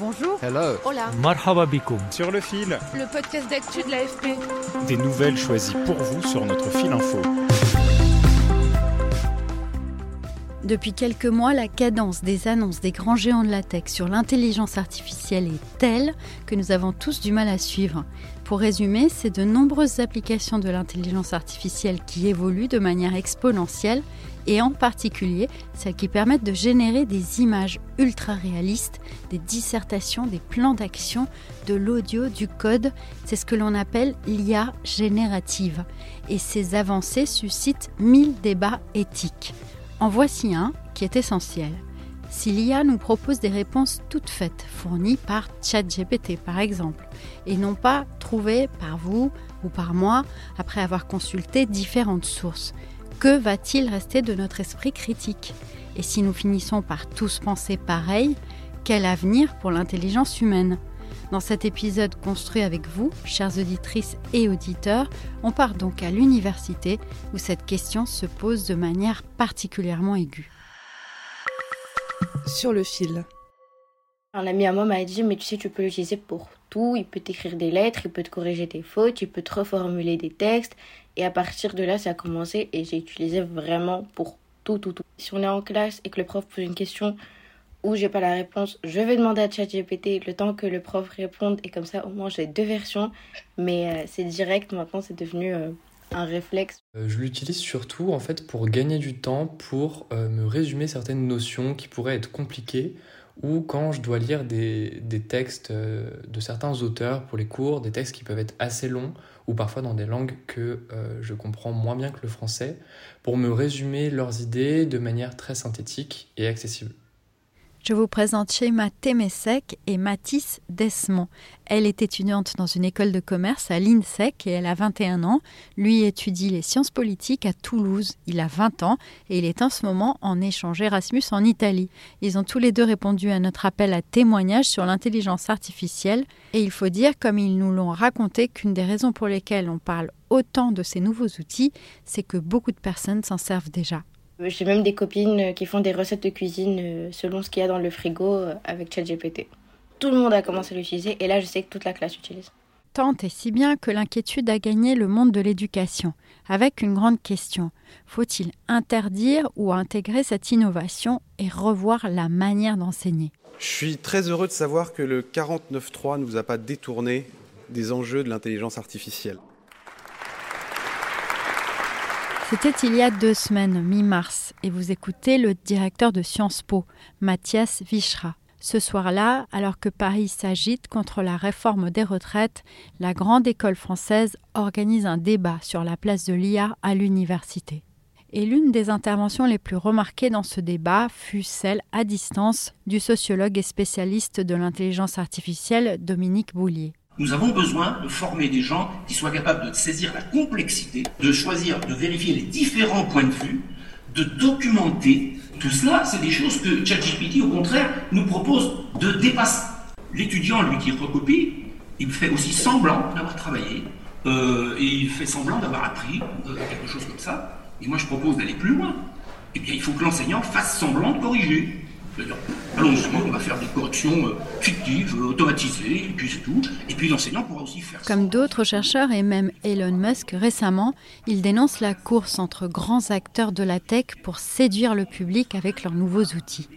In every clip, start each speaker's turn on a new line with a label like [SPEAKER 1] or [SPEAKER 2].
[SPEAKER 1] Bonjour.
[SPEAKER 2] Hello.
[SPEAKER 1] Hola.
[SPEAKER 3] Marhaba.
[SPEAKER 4] Sur le fil.
[SPEAKER 1] Le podcast d'actu de l'AFP.
[SPEAKER 4] Des nouvelles choisies pour vous sur notre fil info.
[SPEAKER 5] Depuis quelques mois, la cadence des annonces des grands géants de la tech sur l'intelligence artificielle est telle que nous avons tous du mal à suivre. Pour résumer, c'est de nombreuses applications de l'intelligence artificielle qui évoluent de manière exponentielle et en particulier celles qui permettent de générer des images ultra réalistes, des dissertations, des plans d'action, de l'audio, du code. C'est ce que l'on appelle l'IA générative. Et ces avancées suscitent mille débats éthiques. En voici un qui est essentiel. Si l'IA nous propose des réponses toutes faites, fournies par ChatGPT par exemple, et non pas trouvées par vous ou par moi après avoir consulté différentes sources, que va-t-il rester de notre esprit critique? Et si nous finissons par tous penser pareil, quel avenir pour l'intelligence humaine? Dans cet épisode construit avec vous, chères auditrices et auditeurs, on part donc à l'université où cette question se pose de manière particulièrement aiguë.
[SPEAKER 6] Sur le fil.
[SPEAKER 7] Un ami à moi m'a dit mais tu sais tu peux l'utiliser pour tout, il peut t'écrire des lettres, il peut te corriger tes fautes, il peut te reformuler des textes et à partir de là ça a commencé et j'ai utilisé vraiment pour tout tout tout. Si on est en classe et que le prof pose une question où j'ai pas la réponse, je vais demander à ChatGPT le temps que le prof réponde et comme ça au moins j'ai deux versions mais euh, c'est direct maintenant c'est devenu euh, un réflexe.
[SPEAKER 2] Euh, Je l'utilise surtout en fait pour gagner du temps, pour me résumer certaines notions qui pourraient être compliquées ou quand je dois lire des, des textes de certains auteurs pour les cours, des textes qui peuvent être assez longs ou parfois dans des langues que je comprends moins bien que le français, pour me résumer leurs idées de manière très synthétique et accessible.
[SPEAKER 5] Je vous présente Shema Temesek et Mathis Desmond. Elle est étudiante dans une école de commerce à l'INSEC et elle a 21 ans. Lui étudie les sciences politiques à Toulouse. Il a 20 ans et il est en ce moment en échange Erasmus en Italie. Ils ont tous les deux répondu à notre appel à témoignage sur l'intelligence artificielle et il faut dire, comme ils nous l'ont raconté, qu'une des raisons pour lesquelles on parle autant de ces nouveaux outils, c'est que beaucoup de personnes s'en servent déjà.
[SPEAKER 7] J'ai même des copines qui font des recettes de cuisine euh, selon ce qu'il y a dans le frigo euh, avec ChatGPT. Tout le monde a commencé à l'utiliser et là je sais que toute la classe l'utilise.
[SPEAKER 5] Tant et si bien que l'inquiétude a gagné le monde de l'éducation, avec une grande question. Faut-il interdire ou intégrer cette innovation et revoir la manière d'enseigner?
[SPEAKER 8] Je suis très heureux de savoir que le 49.3 ne vous a pas détourné des enjeux de l'intelligence artificielle.
[SPEAKER 5] C'était il y a deux semaines, mi-mars, et vous écoutez le directeur de Sciences Po, Mathias Vichra. Ce soir-là, alors que Paris s'agite contre la réforme des retraites, la grande école française organise un débat sur la place de l'IA à l'université. Et l'une des interventions les plus remarquées dans ce débat fut celle à distance du sociologue et spécialiste de l'intelligence artificielle Dominique Boulier.
[SPEAKER 9] Nous avons besoin de former des gens qui soient capables de saisir la complexité, de choisir, de vérifier les différents points de vue, de documenter. Tout cela, c'est des choses que ChatGPT, au contraire, nous propose de dépasser. L'étudiant, lui, qui recopie, il fait aussi semblant d'avoir travaillé, euh, et il fait semblant d'avoir appris euh, quelque chose comme ça. Et moi, je propose d'aller plus loin. Eh bien, il faut que l'enseignant fasse semblant de corriger. C'est-à-dire, allons justement, on va faire des corrections euh, fictives, euh, automatisées, et puis c'est tout. Et puis l'enseignant pourra aussi faire
[SPEAKER 5] Comme d'autres chercheurs et même Elon Musk récemment, il dénonce la course entre grands acteurs de la tech pour séduire le public avec leurs nouveaux outils.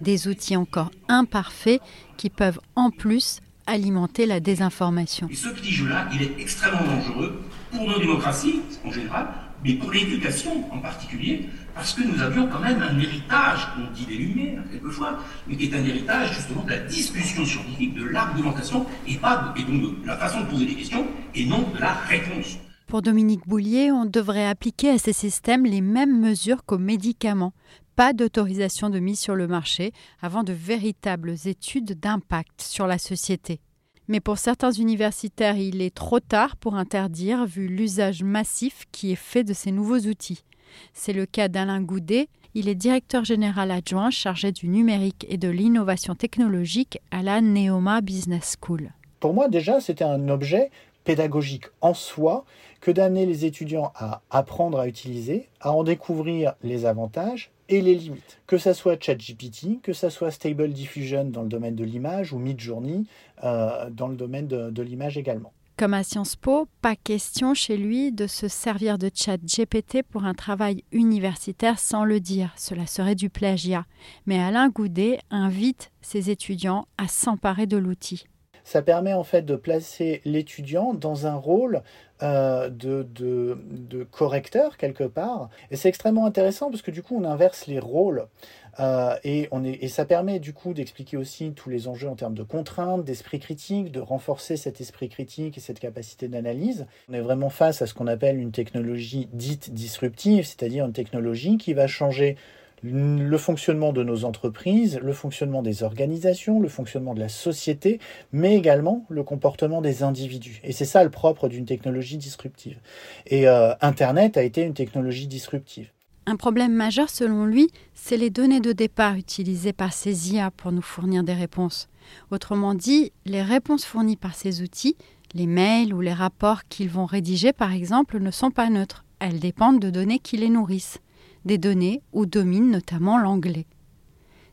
[SPEAKER 5] Des outils encore imparfaits qui peuvent en plus alimenter la désinformation.
[SPEAKER 9] Et ce petit jeu-là, il est extrêmement dangereux pour nos démocraties en général, mais pour l'éducation en particulier, parce que nous avions quand même un héritage, on dit des lumières quelquefois, mais qui est un héritage justement de la discussion scientifique, de l'argumentation, et, pas de, et donc de la façon de poser des questions, et non de la réponse.
[SPEAKER 5] Pour Dominique Boulier, on devrait appliquer à ces systèmes les mêmes mesures qu'aux médicaments. pas d'autorisation de mise sur le marché avant de véritables études d'impact sur la société. Mais pour certains universitaires, il est trop tard pour interdire vu l'usage massif qui est fait de ces nouveaux outils. C'est le cas d'Alain Goudet, il est directeur général adjoint chargé du numérique et de l'innovation technologique à la Neoma Business School.
[SPEAKER 3] Pour moi, déjà, c'était un objet pédagogique en soi que d'amener les étudiants à apprendre à utiliser, à en découvrir les avantages et les limites. Que ça soit ChatGPT, que ça soit Stable Diffusion dans le domaine de l'image ou Midjourney euh, dans le domaine de, l'image également.
[SPEAKER 5] Comme à Sciences Po, pas question chez lui de se servir de ChatGPT pour un travail universitaire sans le dire. Cela serait du plagiat. Mais Alain Goudet invite ses étudiants à s'emparer de l'outil
[SPEAKER 3] ça permet en fait de placer l'étudiant dans un rôle euh, de, de, correcteur quelque part. Et c'est extrêmement intéressant parce que du coup on inverse les rôles. Euh, et, on est, et ça permet du coup d'expliquer aussi tous les enjeux en termes de contraintes, d'esprit critique, de renforcer cet esprit critique et cette capacité d'analyse. On est vraiment face à ce qu'on appelle une technologie dite disruptive, c'est-à-dire une technologie qui va changer le fonctionnement de nos entreprises, le fonctionnement des organisations, le fonctionnement de la société, mais également le comportement des individus. Et c'est ça le propre d'une technologie disruptive. Et euh, Internet a été une technologie disruptive.
[SPEAKER 5] Un problème majeur selon lui, c'est les données de départ utilisées par ces IA pour nous fournir des réponses. Autrement dit, les réponses fournies par ces outils, les mails ou les rapports qu'ils vont rédiger par exemple, ne sont pas neutres. Elles dépendent de données qui les nourrissent des données où domine notamment l'anglais.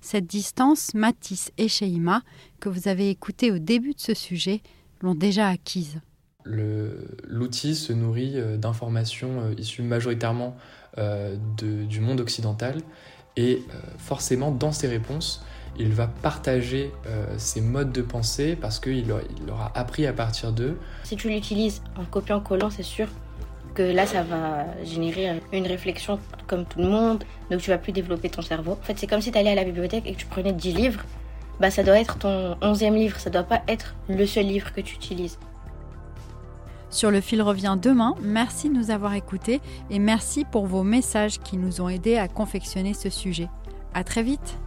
[SPEAKER 5] Cette distance, Matisse et Sheima, que vous avez écouté au début de ce sujet, l'ont déjà acquise.
[SPEAKER 2] L'outil se nourrit euh, d'informations euh, issues majoritairement euh, du monde occidental et forcément dans ses réponses, il va partager ses modes de pensée parce qu'il leur a appris à partir d'eux.
[SPEAKER 7] Si tu l'utilises en copiant-collant, c'est sûr que là, ça va générer une réflexion comme tout le monde, donc tu vas plus développer ton cerveau. En fait, c'est comme si tu allais à la bibliothèque et que tu prenais 10 livres, bah ça doit être ton onzième livre, ça doit pas être le seul livre que tu utilises.
[SPEAKER 5] Sur le fil revient demain. Merci de nous avoir écoutés et merci pour vos messages qui nous ont aidés à confectionner ce sujet. À très vite.